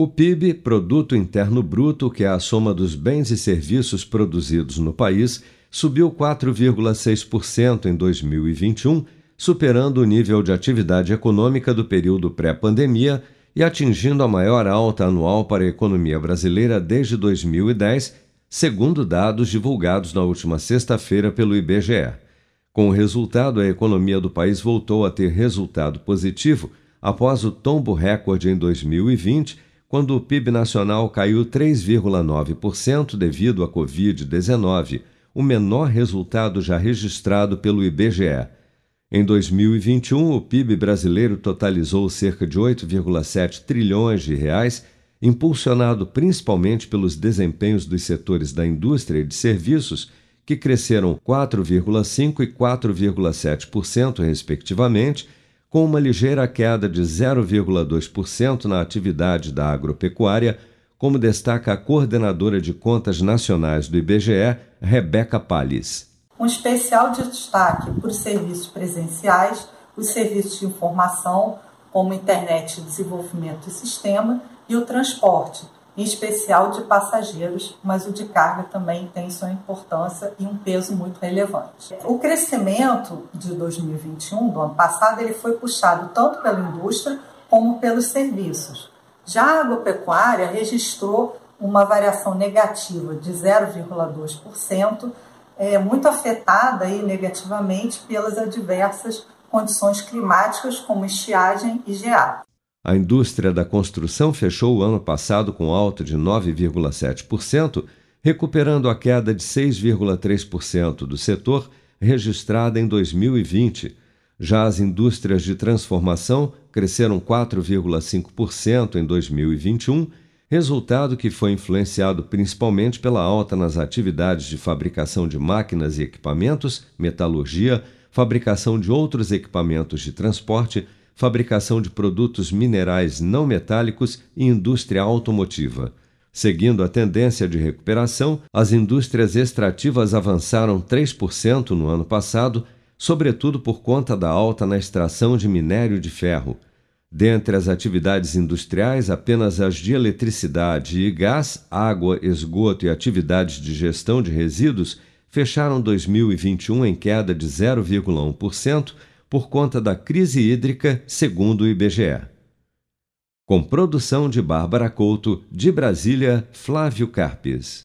O PIB, Produto Interno Bruto, que é a soma dos bens e serviços produzidos no país, subiu 4,6% em 2021, superando o nível de atividade econômica do período pré-pandemia e atingindo a maior alta anual para a economia brasileira desde 2010, segundo dados divulgados na última sexta-feira pelo IBGE. Com o resultado, a economia do país voltou a ter resultado positivo após o tombo recorde em 2020 quando o PIB nacional caiu 3,9% devido à Covid-19, o menor resultado já registrado pelo IBGE. Em 2021, o PIB brasileiro totalizou cerca de 8,7 trilhões de reais, impulsionado principalmente pelos desempenhos dos setores da indústria e de serviços, que cresceram 4,5 e 4,7% respectivamente com uma ligeira queda de 0,2% na atividade da agropecuária, como destaca a coordenadora de contas nacionais do IBGE, Rebeca Palles. Um especial destaque para os serviços presenciais, os serviços de informação, como internet, desenvolvimento e sistema, e o transporte, em especial de passageiros, mas o de carga também tem sua importância e um peso muito relevante. O crescimento de 2021, do ano passado, ele foi puxado tanto pela indústria como pelos serviços. Já a agropecuária registrou uma variação negativa de 0,2%, é, muito afetada aí negativamente pelas adversas condições climáticas como estiagem e geada. A indústria da construção fechou o ano passado com alta de 9,7%, recuperando a queda de 6,3% do setor registrada em 2020. Já as indústrias de transformação cresceram 4,5% em 2021, resultado que foi influenciado principalmente pela alta nas atividades de fabricação de máquinas e equipamentos, metalurgia, fabricação de outros equipamentos de transporte fabricação de produtos minerais não metálicos e indústria automotiva. Seguindo a tendência de recuperação, as indústrias extrativas avançaram 3% no ano passado, sobretudo por conta da alta na extração de minério de ferro. Dentre as atividades industriais, apenas as de eletricidade e gás, água, esgoto e atividades de gestão de resíduos fecharam 2021 em queda de 0,1%, por conta da crise hídrica, segundo o IBGE. Com produção de Bárbara Couto, de Brasília, Flávio Carpes.